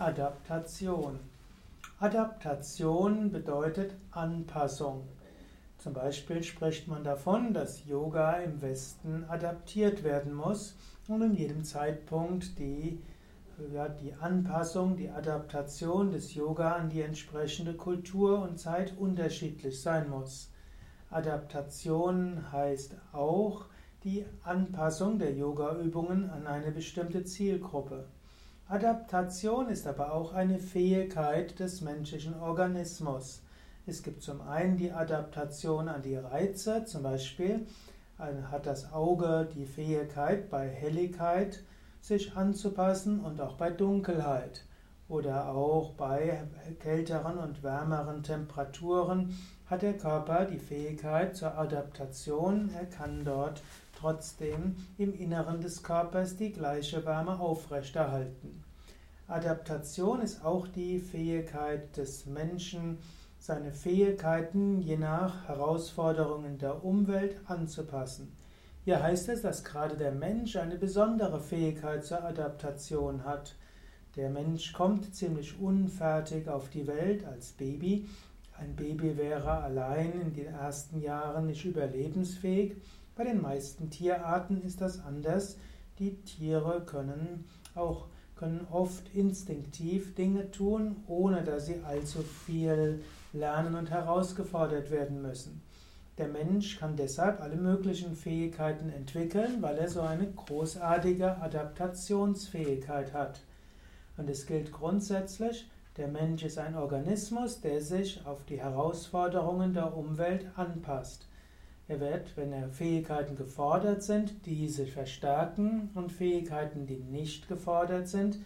Adaptation. Adaptation bedeutet Anpassung. Zum Beispiel spricht man davon, dass Yoga im Westen adaptiert werden muss und in jedem Zeitpunkt die, ja, die Anpassung, die Adaptation des Yoga an die entsprechende Kultur und Zeit unterschiedlich sein muss. Adaptation heißt auch die Anpassung der Yogaübungen an eine bestimmte Zielgruppe. Adaptation ist aber auch eine Fähigkeit des menschlichen Organismus. Es gibt zum einen die Adaptation an die Reize, zum Beispiel hat das Auge die Fähigkeit bei Helligkeit sich anzupassen und auch bei Dunkelheit oder auch bei kälteren und wärmeren Temperaturen hat der Körper die Fähigkeit zur Adaptation. Er kann dort trotzdem im Inneren des Körpers die gleiche Wärme aufrechterhalten. Adaptation ist auch die Fähigkeit des Menschen, seine Fähigkeiten je nach Herausforderungen der Umwelt anzupassen. Hier heißt es, dass gerade der Mensch eine besondere Fähigkeit zur Adaptation hat. Der Mensch kommt ziemlich unfertig auf die Welt als Baby. Ein Baby wäre allein in den ersten Jahren nicht überlebensfähig. Bei den meisten Tierarten ist das anders. Die Tiere können auch können oft instinktiv Dinge tun, ohne dass sie allzu viel lernen und herausgefordert werden müssen. Der Mensch kann deshalb alle möglichen Fähigkeiten entwickeln, weil er so eine großartige Adaptationsfähigkeit hat. Und es gilt grundsätzlich, der Mensch ist ein Organismus, der sich auf die Herausforderungen der Umwelt anpasst. Er wird, wenn er Fähigkeiten gefordert sind, diese verstärken und Fähigkeiten, die nicht gefordert sind,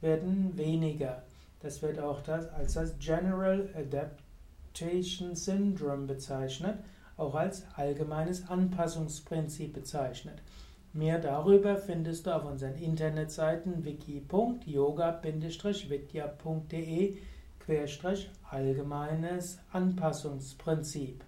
werden weniger. Das wird auch das, als das General Adaptation Syndrome bezeichnet, auch als allgemeines Anpassungsprinzip bezeichnet. Mehr darüber findest du auf unseren Internetseiten wiki.yoga-vidya.de allgemeines Anpassungsprinzip.